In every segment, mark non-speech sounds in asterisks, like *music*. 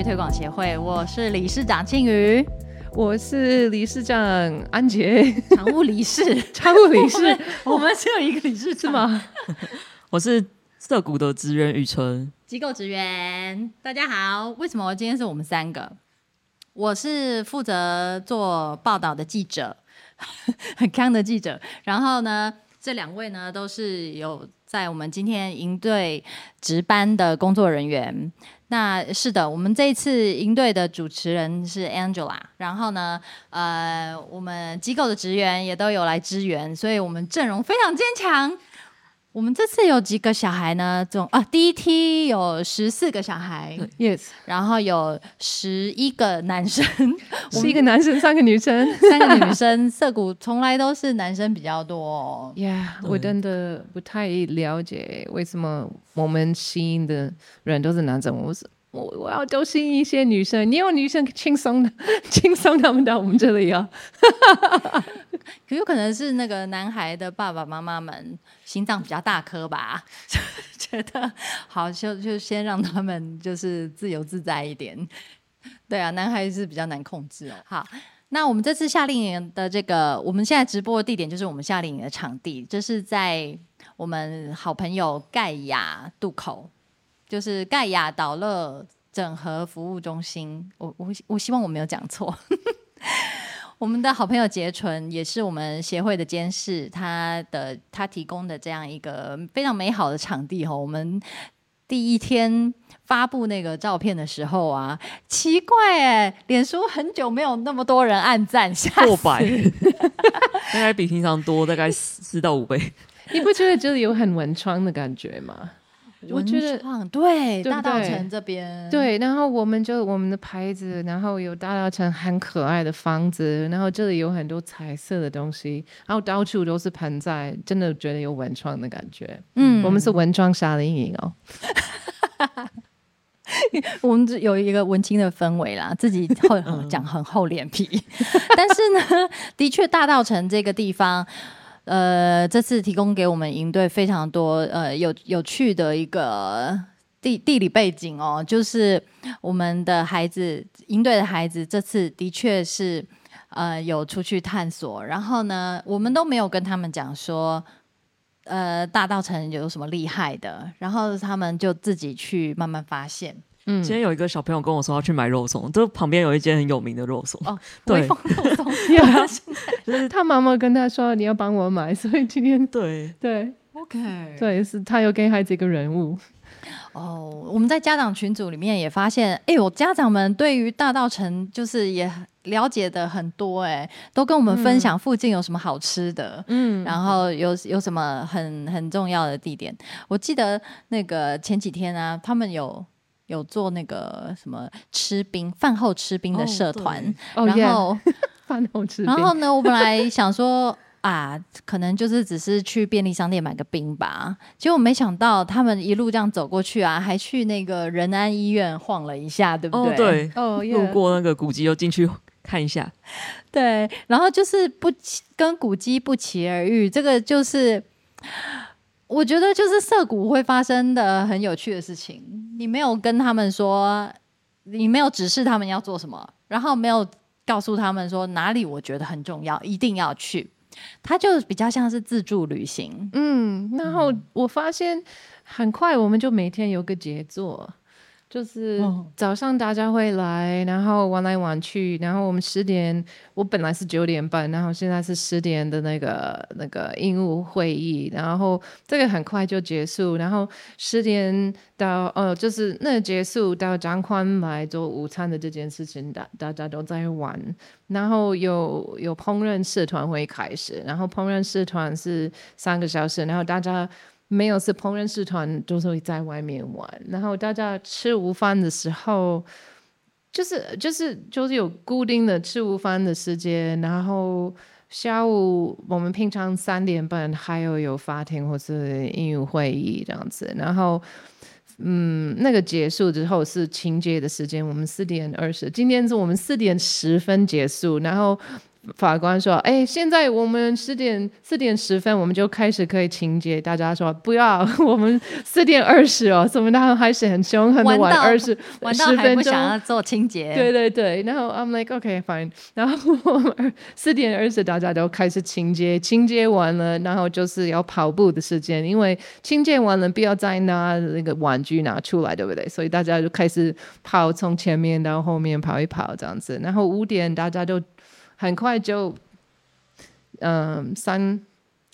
育推广协会，我是理事长庆瑜，我是理事长安杰，*laughs* 常务理事，*laughs* 常务理事，我们只有一个理事是吗？*laughs* 我是涩谷的职员雨春，机构职员，大家好。为什么今天是我们三个？我是负责做报道的记者，很康的记者。然后呢，这两位呢都是有在我们今天营队值班的工作人员。那是的，我们这一次营队的主持人是 Angela。然后呢，呃，我们机构的职员也都有来支援，所以我们阵容非常坚强。我们这次有几个小孩呢？总啊，第一梯有十四个小孩，yes，然后有十一个男生，*laughs* 十一个男生，三个女生，*laughs* 三个女生。涩谷从来都是男生比较多，yeah，我真的不太了解为什么我们吸引的人都是男生，我是。我我要都是一些女生，你有女生轻松的，*laughs* 轻松他们到我们这里啊。*laughs* 可有可能是那个男孩的爸爸妈妈们心脏比较大颗吧，*laughs* 觉得好就就先让他们就是自由自在一点。对啊，男孩是比较难控制哦。好，那我们这次夏令营的这个，我们现在直播的地点就是我们夏令营的场地，这是在我们好朋友盖亚渡口。就是盖亚导乐整合服务中心，我我我希望我没有讲错。*laughs* 我们的好朋友杰纯也是我们协会的监事，他的他提供的这样一个非常美好的场地哈。我们第一天发布那个照片的时候啊，奇怪哎，脸书很久没有那么多人按赞，过百，*laughs* 大概比平常多大概四到五倍。你不觉得这里有很文创的感觉吗？我觉得对大道城这边对，然后我们就我们的牌子，然后有大道城很可爱的房子，然后这里有很多彩色的东西，然后到处都是盆栽，真的觉得有文创的感觉。嗯，我们是文创夏令营哦，*laughs* 我们有一个文青的氛围啦，自己会讲很厚脸皮，*laughs* 但是呢，的确大道城这个地方。呃，这次提供给我们营队非常多呃有有趣的一个地地理背景哦，就是我们的孩子营队的孩子这次的确是呃有出去探索，然后呢，我们都没有跟他们讲说呃大道城有什么厉害的，然后他们就自己去慢慢发现。嗯，今天有一个小朋友跟我说要去买肉松，就旁边有一间很有名的肉松。哦，*laughs* 对，肉松，*laughs* 就是他妈妈跟他说你要帮我买，所以今天对。*laughs* 对，OK，对，是他有给孩子一个人物。哦，我们在家长群组里面也发现，哎我，家长们对于大道城就是也了解的很多，哎，都跟我们分享附近有什么好吃的，嗯，然后有有什么很很重要的地点。我记得那个前几天啊，他们有。有做那个什么吃冰饭后吃冰的社团，然后 *laughs* 饭后吃。然后呢，我本来想说啊，可能就是只是去便利商店买个冰吧，结果没想到他们一路这样走过去啊，还去那个仁安医院晃了一下，对不对？对，哦，路过那个古迹又进去看一下，*laughs* 对，然后就是不跟古迹不期而遇，这个就是。我觉得就是涩谷会发生的很有趣的事情，你没有跟他们说，你没有指示他们要做什么，然后没有告诉他们说哪里我觉得很重要，一定要去，他就比较像是自助旅行。嗯，然后我发现很快我们就每天有个杰作。就是早上大家会来，然后玩来玩去，然后我们十点，我本来是九点半，然后现在是十点的那个那个英务会议，然后这个很快就结束，然后十点到哦，就是那结束到张宽来做午餐的这件事情，大大家都在玩，然后有有烹饪社团会开始，然后烹饪社团是三个小时，然后大家。没有是烹饪社团，都是会在外面玩。然后大家吃午饭的时候，就是就是就是有固定的吃午饭的时间。然后下午我们平常三点半还有有法庭或是英语会议这样子。然后嗯，那个结束之后是清洁的时间，我们四点二十。今天是我们四点十分结束，然后法官说：“哎，现在我们四点四点十分，我们就开始可以清洁。”大家说：“不要，我们四点二十哦，怎么他还是很凶，狠的玩二十玩到还不想要做清洁。”对对对，然后 I'm like OK fine，然后我们四点二十大家都开始清洁，清洁完了，然后就是要跑步的时间，因为清洁完了不要再拿那个玩具拿出来，对不对？所以大家就开始跑，从前面到后面跑一跑这样子，然后五点大家都。很快就，嗯，三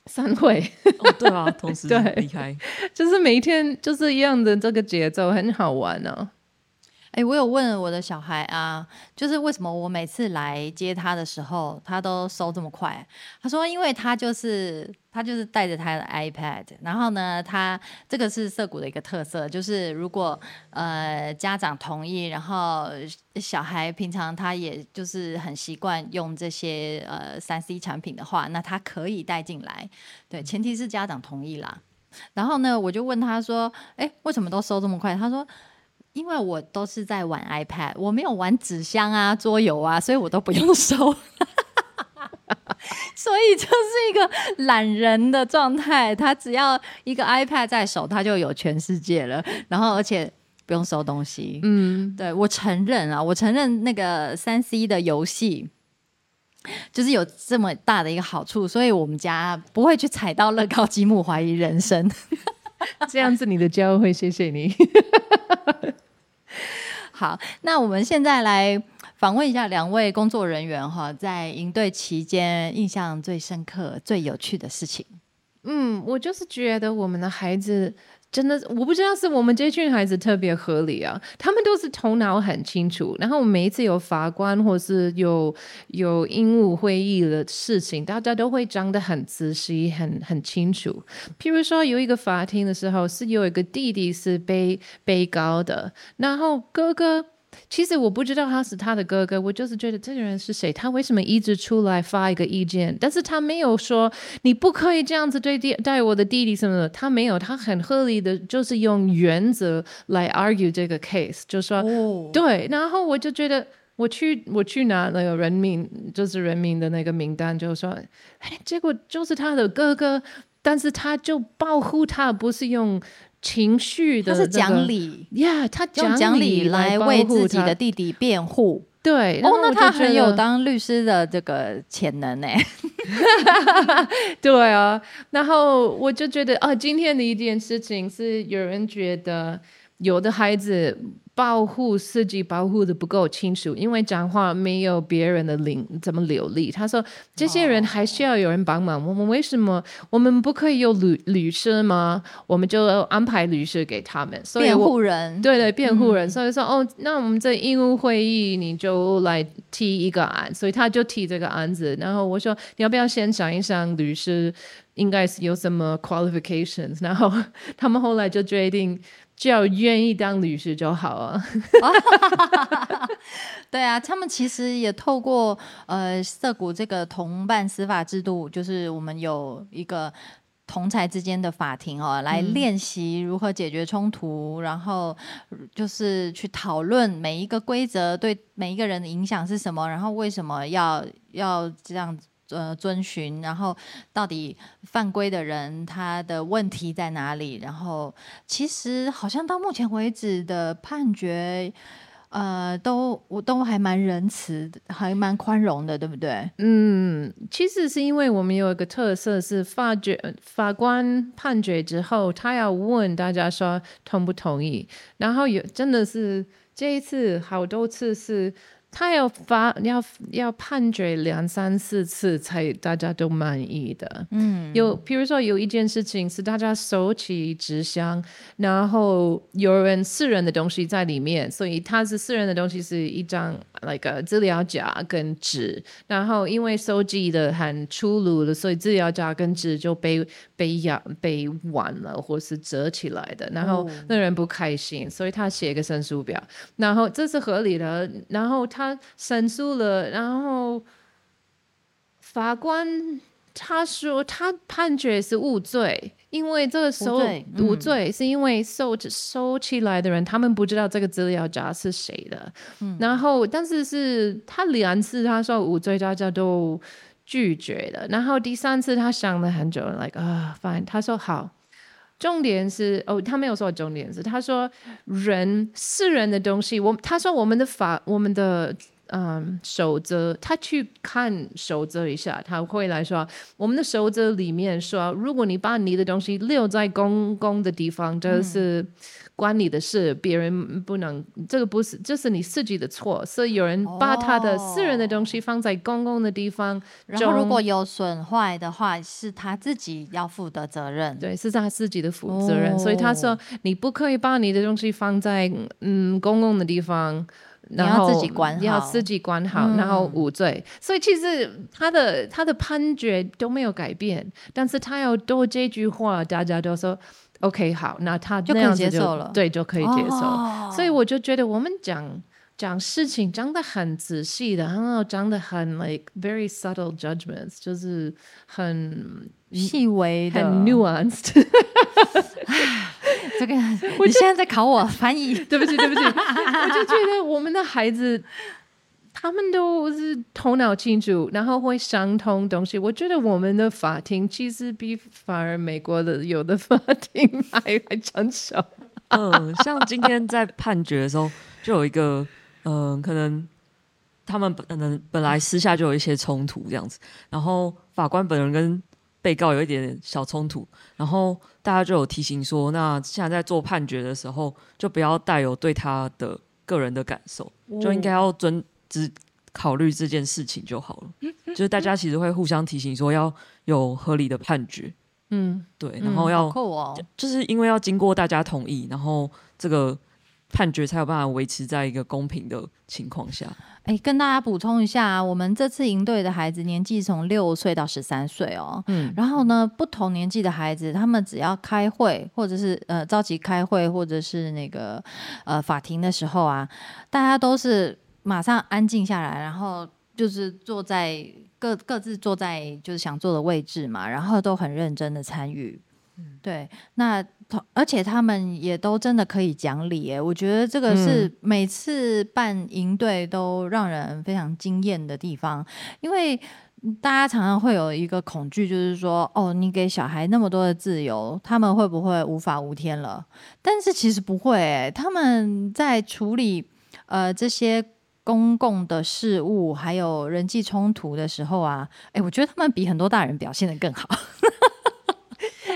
三会，哦，对啊，同时 *laughs* 离开，就是每一天就是一样的这个节奏，很好玩呢。哎，我有问我的小孩啊，就是为什么我每次来接他的时候，他都收这么快？他说，因为他就是他就是带着他的 iPad，然后呢，他这个是涩谷的一个特色，就是如果呃家长同意，然后小孩平常他也就是很习惯用这些呃三 C 产品的话，那他可以带进来，对，前提是家长同意啦。然后呢，我就问他说，哎，为什么都收这么快？他说。因为我都是在玩 iPad，我没有玩纸箱啊、桌游啊，所以我都不用收，*laughs* 所以就是一个懒人的状态。他只要一个 iPad 在手，他就有全世界了，然后而且不用收东西。嗯，对我承认啊，我承认那个三 C 的游戏就是有这么大的一个好处，所以我们家不会去踩到乐高积木怀疑人生。*laughs* 这样子，你的教会谢谢你。*laughs* 好，那我们现在来访问一下两位工作人员哈，在营队期间印象最深刻、最有趣的事情。嗯，我就是觉得我们的孩子。真的，我不知道是我们这群孩子特别合理啊，他们都是头脑很清楚。然后每一次有法官或是有有英务会议的事情，大家都会讲得很仔细、很很清楚。譬如说，有一个法庭的时候，是有一个弟弟是被被告的，然后哥哥。其实我不知道他是他的哥哥，我就是觉得这个人是谁？他为什么一直出来发一个意见？但是他没有说你不可以这样子对弟对我的弟弟什么的，他没有，他很合理的，就是用原则来 argue 这个 case，就说对。然后我就觉得我去我去拿那个人民，就是人民的那个名单，就说哎，结果就是他的哥哥，但是他就保护他，不是用。情绪的，他是讲理呀，他用讲理来为自己的弟弟辩护。对，哦，那他很有当律师的这个潜能呢。*laughs* 对啊，然后我就觉得啊，今天的一件事情是有人觉得有的孩子。保护自己保护的不够清楚，因为讲话没有别人的灵怎么流利。他说：“这些人还需要有人帮忙。我们为什么我们不可以有律律师吗？我们就安排律师给他们，辩护人。对对，辩护人。所以说，哦，那我们这义务会议你就来提一个案，所以他就提这个案子。然后我说，你要不要先想一想律师应该是有什么 qualifications？然后 *laughs* 他们后来就决定。”只要愿意当律师就好啊。*laughs* 对啊，他们其实也透过呃涩谷这个同伴司法制度，就是我们有一个同才之间的法庭哦，来练习如何解决冲突，然后就是去讨论每一个规则对每一个人的影响是什么，然后为什么要要这样子。呃，遵循，然后到底犯规的人他的问题在哪里？然后其实好像到目前为止的判决，呃，都我都还蛮仁慈，还蛮宽容的，对不对？嗯，其实是因为我们有一个特色是，法决法官判决之后，他要问大家说同不同意，然后有真的是这一次好多次是。他要发要要判决两三四次才大家都满意的。嗯，有比如说有一件事情是大家收起纸箱，然后有人私人的东西在里面，所以他是私人的东西是一张那个资料夹跟纸，然后因为收集的很粗鲁了，所以资料夹跟纸就被被压被弯了或是折起来的，然后那人不开心，所以他写个申诉表，然后这是合理的，然后他。他申诉了，然后法官他说他判决是无罪。因为这个收无罪嗯无罪是因为收收起来的人，他们不知道这个资料夹是谁的。嗯然后，但是是他两次他说无罪，大家都拒绝了。然后第三次他想了很久，like 啊、fine，他说好。重点是哦，他没有说重点是，他说人是人的东西，我他说我们的法，我们的嗯守则，他去看守则一下，他会来说我们的守则里面说，如果你把你的东西留在公共的地方，这是关你的事，别人不能，这个不是，这是你自己的错，所以有人把他的私人的东西放在公共的地方，然后如果有损坏的话，是他自己要负的责任。对，是他自己的负责任，所以他说哦你不可以把你的东西放在嗯公共的地方。然后自己管好要自己管好，然后无罪。所以其实他的他的判决都没有改变，但是他要多这句话，大家都说 OK 好，那他就可以接受了对，就可以接受。哦所以我就觉得我们讲讲事情讲得很仔细的，然后讲得很 like very subtle judgments，就是很细微的很 nuanced。*laughs* 这个，*laughs* 你现在在考我翻译？*laughs* 对不起，对不起，我就觉得我们的孩子，他们都是头脑清楚，然后会想通东西。我觉得我们的法庭其实比反而美国的有的法庭还还成熟。嗯，像今天在判决的时候，就有一个，嗯、可能他们本能本来私下就有一些冲突这样子，然后法官本人跟被告有一点小冲突，然后大家就有提醒说，那现在在做判决的时候，就不要带有对他的个人的感受，就应该要尊只考虑这件事情就好了。就是大家其实会互相提醒说，要有合理的判决，嗯，对，然后要！就是因为要经过大家同意，然后这个判决才有办法维持在一个公平的情况下。哎，跟大家补充一下啊，我们这次营队的孩子年纪从六岁到十三岁哦。嗯然后呢，不同年纪的孩子，他们只要开会，或者是呃召集开会，或者是那个呃法庭的时候啊，大家都是马上安静下来，然后就是坐在各各自坐在就是想坐的位置嘛，然后都很认真的参与。对，那同而且他们也都真的可以讲理耶，我觉得这个是每次办营队都让人非常惊艳的地方，因为大家常常会有一个恐惧，就是说，哦，你给小孩那么多的自由，他们会不会无法无天了？但是其实不会耶，他们在处理呃这些。公共的事务还有人际冲突的时候啊，哎，我觉得他们比很多大人表现的更好。*laughs*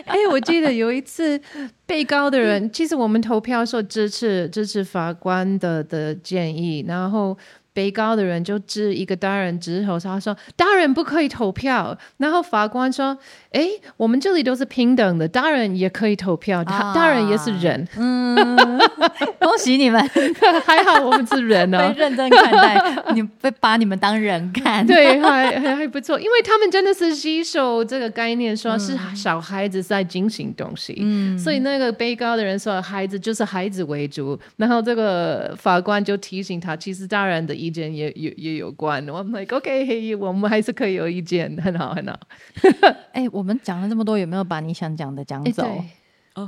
哎，我记得有一次被告的人，其实我们投票说支持支持法官的的建议，然后被告的人就指一个大人指头，他说大人不可以投票，然后法官说，哎，我们这里都是平等的，大人也可以投票，大、啊大人也是人，嗯恭喜你们。还好我们是人被、认真看待，你被把你们当人看。*laughs* 对，还还还不错，因为他们真的是吸收这个概念，说是小孩子在进行东西，嗯，所以那个被告的人说孩子就是孩子为主，然后这个法官就提醒他，其实大人的意见也也也有关。我们 like OK，我们还是可以有意见，很好很好。*laughs* 哎、我们讲了这么多，有没有把你想讲的讲走？哎对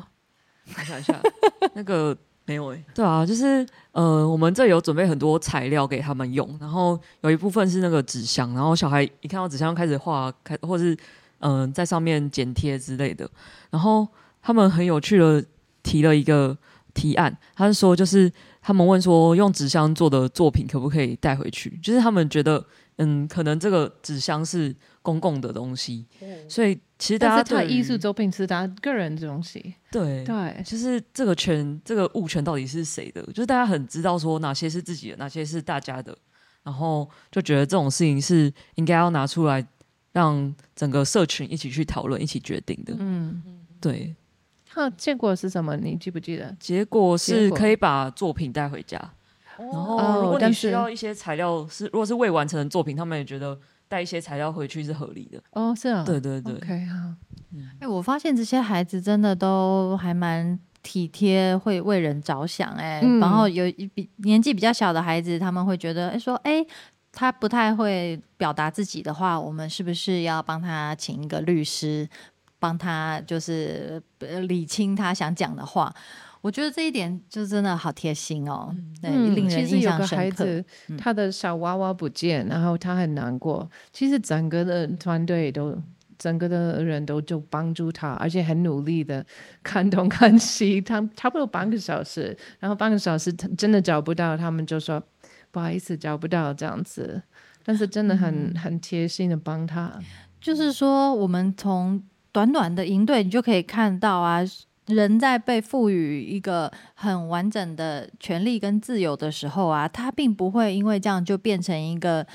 我想一下，*laughs* 那个没有诶、对啊，就是呃，我们这有准备很多材料给他们用，然后有一部分是那个纸箱，然后小孩一看到纸箱就开始画，开或是嗯、呃在上面剪贴之类的，然后他们很有趣的提了一个提案，他是说就是他们问说用纸箱做的作品可不可以带回去，就是他们觉得嗯，可能这个纸箱是公共的东西，所以其实大家对艺术作品是他个人的东西，对对，就是这个权、这个物权到底是谁的？就是大家很知道说哪些是自己的，哪些是大家的，然后就觉得这种事情是应该要拿出来，让整个社群一起去讨论、一起决定的。嗯，对，他结果是什么？你记不记得？结果是可以把作品带回家，然后如果你哦但是。需要一些材料是，如果是未完成的作品，他们也觉得带一些材料回去是合理的。哦，是啊，对对对。OK 啊，哎、我发现这些孩子真的都还蛮体贴，会为人着想、哎、嗯。然后有一比年纪比较小的孩子，他们会觉得，哎、说，哎、他不太会表达自己的话，我们是不是要帮他请一个律师？帮他就是呃理清他想讲的话。我觉得这一点就真的好贴心哦，对，其人印实有个。孩子，他的小娃娃不见，然后他很难过。其实整个的团队都，整个的人都就帮助他，而且很努力的看东看西。他差不多半个小时，然后半个小时他真的找不到，他们就说不好意思找不到这样子。但是真的很、嗯很贴心的帮他。就是说，我们从短短的营队，你就可以看到啊，人在被赋予一个很完整的权利跟自由的时候啊，他并不会因为这样就变成一个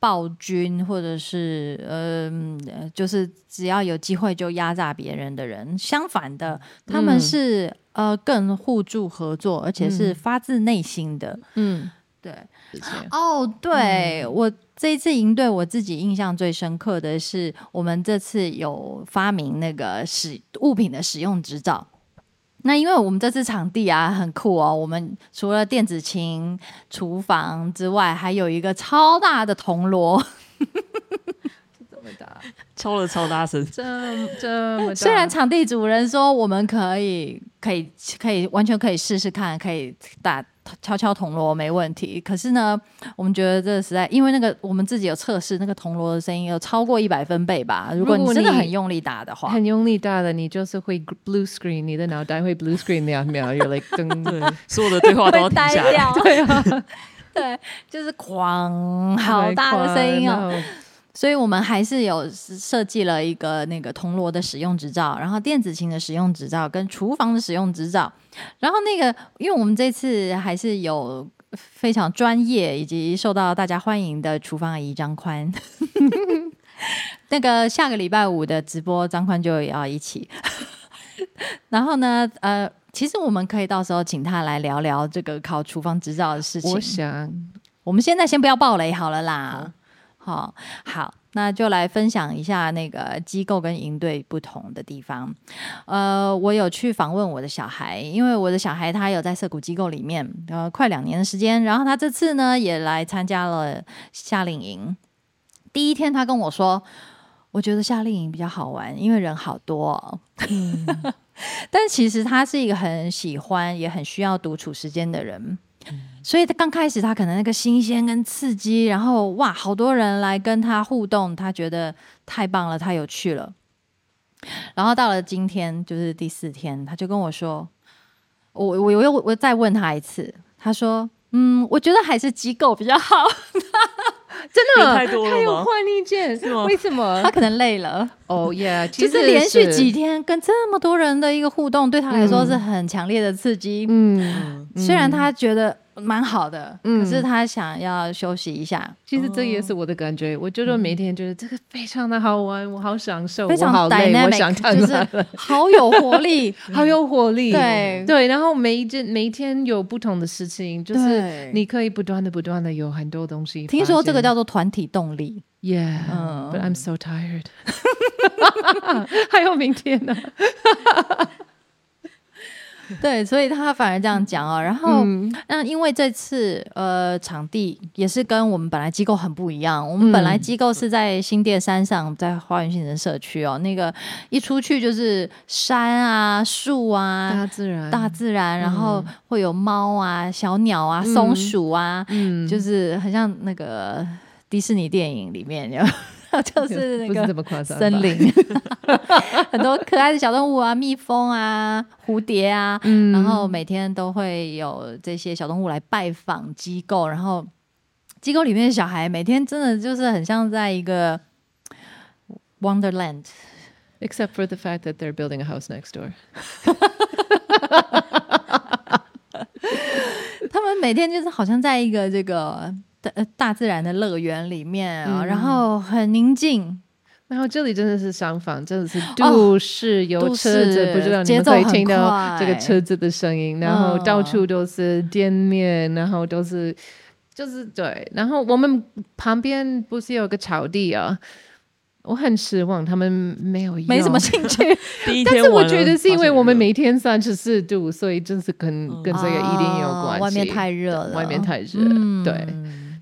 暴君，或者是呃，呃就是只要有机会就压榨别人的人。相反的，他们嗯是、呃更互助合作，而且是嗯发自内心的。嗯，对，哦，对、我这一次营队，我自己印象最深刻的是，我们这次有发明那个使物品的使用执照。那因为我们这次场地啊很酷哦，我们除了电子琴、厨房之外，还有一个超大的铜锣。*laughs* 这么大，*laughs* 敲了超大声，*laughs* 这么这么大。虽然场地主人说我们可以、可以、可以完全可以试试看，可以打敲敲铜锣没问题。可是呢，我们觉得这实在，因为那个我们自己有测试，那个铜锣的声音有超过一百分贝吧。如果你真的很用力打的话，很用力打的，你就是会 blue screen，你的脑袋会 blue *laughs* screen 两秒，you're like *laughs* 噔，所有的对话都要停下。对啊，*laughs* 对，就是狂，好大的声音哦。哦。所以我们还是有设计了一个那个铜锣的使用执照，然后电子琴的使用执照跟厨房的使用执照。然后那个，因为我们这次还是有非常专业以及受到大家欢迎的厨房阿姨张宽。*laughs* 那个下个礼拜五的直播，张宽就要一起。*laughs* 然后呢，呃，其实我们可以到时候请他来聊聊这个考厨房执照的事情。我想，我们现在先不要暴雷好了啦。好，好，那就来分享一下那个机构跟营队不同的地方。呃，我有去访问我的小孩，因为我的小孩他有在涩谷机构里面，呃，快两年的时间。然后他这次呢也来参加了夏令营。第一天他跟我说，我觉得夏令营比较好玩，因为人好多、哦。*laughs* 但其实他是一个很喜欢也很需要独处时间的人。所以他刚开始，他可能那个新鲜跟刺激，然后哇，好多人来跟他互动，他觉得太棒了，太有趣了。然后到了今天，就是第四天，他就跟我说：“我我我又我再问他一次，他说：嗯，我觉得还是机构比较好。*laughs* 真的太多了他有换意见，吗为什么他？可能累了，*laughs* 哦耶，就是连续几，天跟这么多人的一个互动，对他来说是很强烈的刺激。嗯，虽然他觉得蛮好的，嗯可是他想要休息一下。其实这也是我的感觉。我觉得每天觉得这个非常的好玩，我好享受，非常好累，dynamic，我想看就是好有活力。好有活力。*laughs* 对对，然后每一件每一天有不同的事情，就是你可以不断的不断的有很多东西。听说这个叫做团体动力。Yeah，嗯 but I'm so tired。*laughs* 还有明天呢？*laughs* 对，所以他反而这样讲哦。然后，嗯。那因为这次呃场地也是跟我们本来机构很不一样，我们本来嗯机构是在新店山上，在花园新城社区哦，那个一出去就是山啊、树啊。大自然，大自然，然后会有猫啊、小鸟啊、松鼠啊，嗯，就是很像那个迪士尼电影里面有，*laughs* 就是 *laughs* 那个这么夸张，森林，*laughs* 很多可爱的小动物啊，蜜蜂啊，蝴蝶啊，嗯然后每天都会有这些小动物来拜访机构，然后机构里面的小孩每天真的就是很像在一个 Wonderland。except for the fact that they're building a house next door。他们每天就是好像在一个这个大呃大自然的乐园里面啊，嗯然后很宁静，然后这里真的是相反，真的是都市有车子，市不知道你们可以听到这个车子的声音，然后嗯到处都是店面，然后都是就是对，然后我们旁边不是有个草地啊？我很失望，他们没有没什么兴趣。*laughs* 第一但是我觉得是因为我们每天三十四度，所以真是跟、跟这个一定有关系。哦外面太热了，外面太热，嗯对。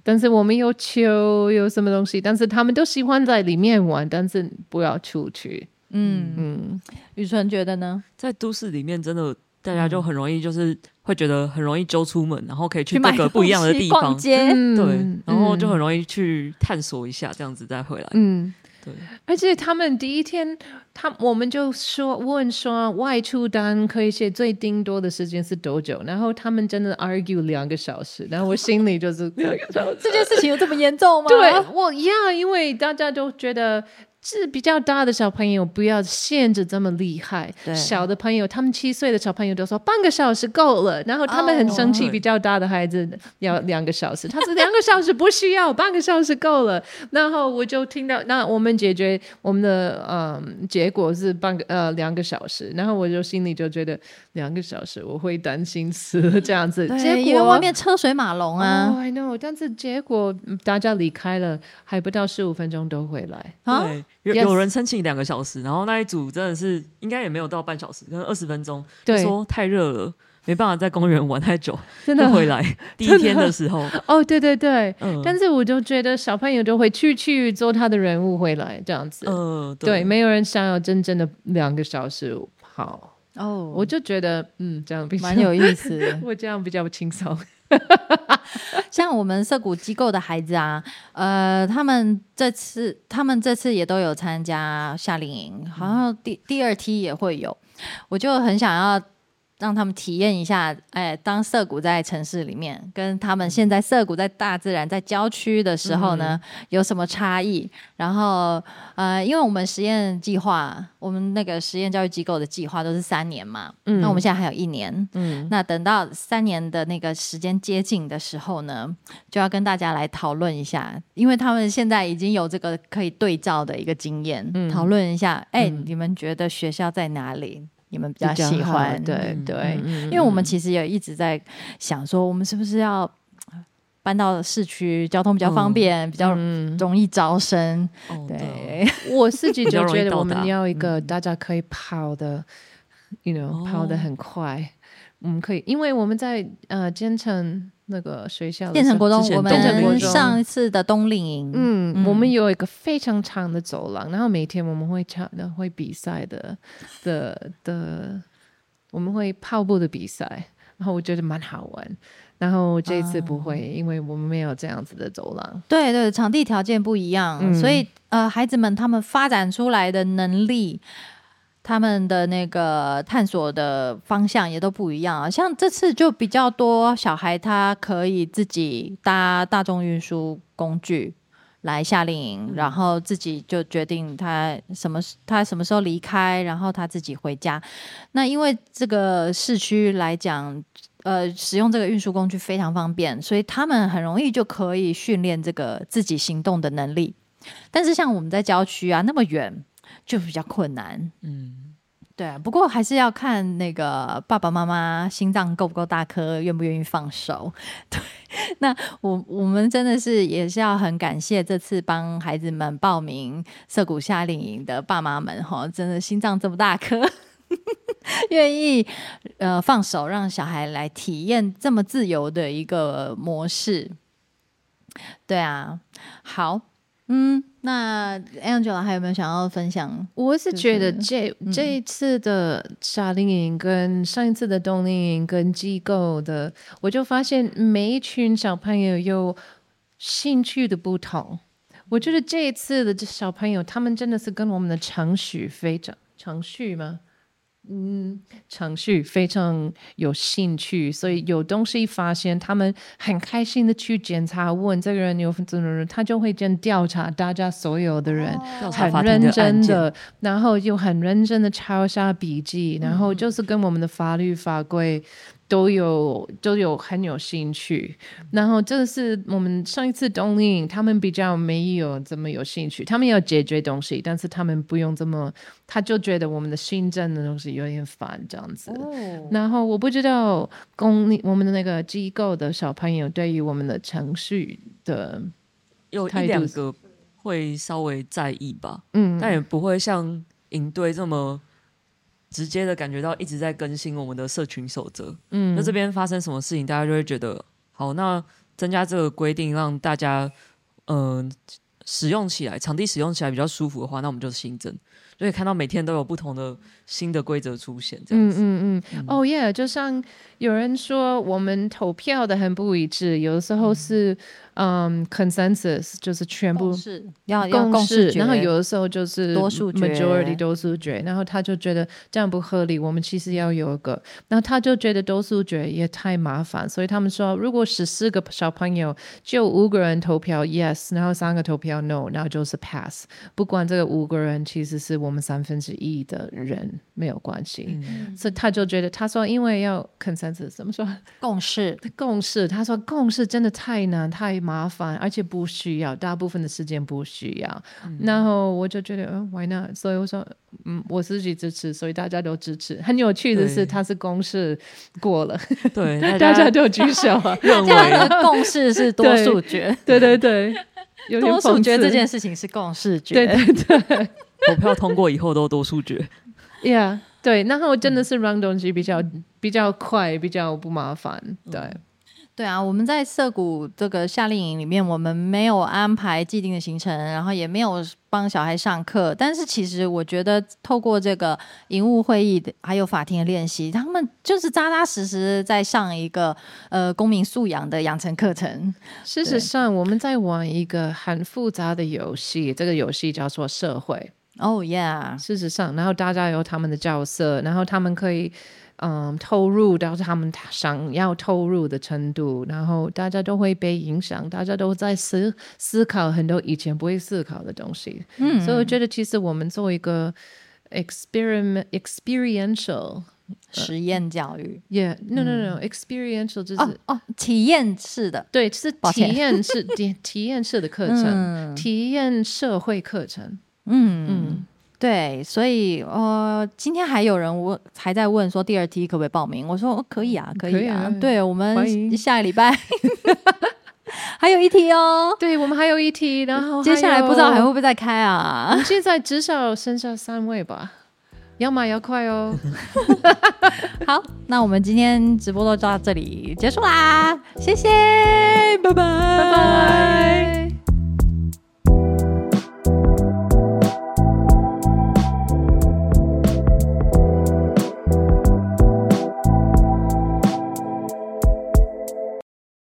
但是我们有球，有什么东西，但是他们都喜欢在里面玩，但是不要出去。嗯，嗯，雨纯觉得呢？在都市里面，真的大家就很容易就是会觉得很容易揪出门，然后可以去买各个不一样的地方，逛街，对，然后就很。容易去探索一下，这样子再回来。嗯，对，而且他们第一天，他我们就说问说外出单可以写最顶多的时间是多久，然后他们真的 argue 两个小时，然后我心里就是两个小时。这件事情有这么严重吗？对，我呀，因为大家都觉得。是比较大的小朋友，不要限制这么厉害。小的朋友，他们七岁的小朋友都说半个小时够了，然后他们很生气。哦比较大的孩子要两个小时，他说两个小时不需要，半个小时够了。然后我就听到，那我们解决我们的嗯结果是半个呃两个小时，然后我就心里就觉得两个小时我会担心死 *laughs* 了这样子。结对，因为果外面车水马龙啊哦、i know，但是结果嗯大家离开了，还不到十五分钟都回来。啊！对，有人申请两个小时，然后那一组真的是应该也没有到半小时，可能二十分钟，说太热了，没办法在公园玩太久，*laughs* 真的就回来。*laughs* 第一天的时候，*laughs* 哦，对对对，嗯，但是我就觉得小朋友就会去去做他的人物回来这样子。嗯，对，没有人想要真正的两个小时。好，哦，我就觉得嗯，这样比较蛮有意思的。我这样比较轻松。*laughs* 像我们涉谷机构的孩子啊，呃，他们这次他们这次也都有参加夏令营，好像第第二梯也会有，我就很想要。让他们体验一下，哎，当涩谷在城市里面，跟他们现在涩谷在大自然、在郊区的时候呢，有什么差异？然后，呃，因为我们实验计划，我们那个实验教育机构的计划都是三年嘛，嗯。那我们现在还有一年，嗯。那等到三年的那个时间接近的时候呢，就要跟大家来讨论一下，因为他们现在已经有这个可以对照的一个经验，嗯。讨论一下，哎、嗯你们觉得学校在哪里？你们比较喜欢？对嗯对，因为我们其实也一直在想说，我们是不是要搬到市区，交通比较方便，比较嗯，容易招生？哦对，*laughs* 我自己 *laughs* 就觉得我们要一个嗯大家可以跑的，you know，、跑得哦很快。我们可以，因为我们在呃建成那个学校建成国中之，前我建们上一次的冬令营，嗯，嗯我们有一个非常长的走廊，然后每天我们会唱的会比赛的的的，我们会跑步的比赛，然后我觉得蛮好玩。然后这一次不会，因为我们没有这样子的走廊。对对，场地条件不一样，嗯所以呃，孩子们他们发展出来的能力，他们的那个探索的方向也都不一样啊。像这次就比较多小孩，他可以自己搭大众运输工具。来夏令营，然后自己就决定他什么他什么时候离开，然后他自己回家。那因为这个市区来讲，呃，使用这个运输工具非常方便，所以他们很容易就可以训练这个自己行动的能力。但是像我们在郊区啊，那么远就比较困难。嗯，对啊，不过还是要看那个爸爸妈妈心脏够不够大颗，愿不愿意放手。*laughs* 对，那我我们真的是也是要很感谢这次帮孩子们报名涩谷夏令营的爸妈们哈，真的心脏这么大颗。*laughs* 愿意呃放手让小孩来体验这么自由的一个模式，对啊，好，嗯，那 Angela 还有没有想要分享？我是觉得就是这、嗯这一次的夏令营跟上一次的冬令营跟机构的，我就发现每一群小朋友有兴趣的不同。我觉得这一次的这小朋友，他们真的是跟我们的程序非常程序吗？嗯，程序非常有兴趣，所以有东西发现，他们很开心的去检查，问这个人有怎么人，他就会这样调查大家所有的人，很认真的，然后又很认真的抄下笔记，然后就是跟我们的法律法规都有都有很有兴趣。然后这是我们上一次冬令，他们比较没有这么有兴趣，他们要解决东西，但是他们不用这么，他就觉得我们的新政的东西有点烦这样子。然后我不知道公立我们的那个机构的小朋友对于我们的程序的，有一两个会稍微在意吧，嗯，但也不会像营队这么直接的感觉到一直在更新我们的社群守则。嗯那这边发生什么事情，大家就会觉得好，那增加这个规定，让大家嗯、呃使用起来，场地使用起来比较舒服的话，那我们就新增。就可以看到每天都有不同的新的规则出现，这样子。嗯嗯。嗯，哦耶，就像有人说我们投票的很不一致，有的时候是嗯 consensus，就是全部共识要要共共识，然后有的时候就是多数决 majority 多数决，然后他就觉得这样不合理，我们其实要有一个，然后他就觉得多数决也太麻烦，所以他们说，如果十四个小朋友就五个人投票 yes，然后三个投票 no，然后就是 pass，不管这个五个人其实是我们三分之一的人没有关系，所以他就觉得他说因为要 consensus 怎么说？共识，*laughs* 共识，他说共识真的太难太麻烦，而且不需要，大部分的时间不需要。然后我就觉得，嗯，Why not？所以我说，嗯，我自己支持，所以大家都支持。很有趣的是，他是公示过了，对，大 *laughs* 大家家都举手啊。认为的共识是多数决，对对对，有多数决这件事情是共识决，对对对投票通过以后都多数决。，Yeah，对。然后真的是让东西比较比较快，比较不麻烦。对，对啊，我们在涩谷这个夏令营里面，我们没有安排既定的行程，然后也没有帮小孩上课。但是其实我觉得，透过这个营务会议的还有法庭的练习，他们就是扎扎实实在上一个呃公民素养的养成课程。事实上，我们在玩一个很复杂的游戏，这个游戏叫做社会。哦、yeah，事实上，然后大家有他们的角色，然后他们可以嗯投入到他们想要投入的程度，然后大家都会被影响，大家都在思思考很多以前不会思考的东西。嗯，所以我觉得，其实我们做一个 experiment experiential。实验教育 Yeah, no, no, no. Experiential 就是、哦哦，体验式的，对，是体验式体体验式的课程，*laughs* 嗯体验社会课程。嗯嗯，对，所以呃，今天还有人问，还在问说第二梯可不可以报名？我说、哦、可以啊，可以啊。可以啊对，我们下个礼拜还有一题哦。对，我们还有一题，然后接下来不知道还会会。不会再开啊？现在至少剩下三位吧，要买要快哦。*laughs* *laughs* 好，那我们今天直播就到这里结束啦，谢谢，拜拜拜拜。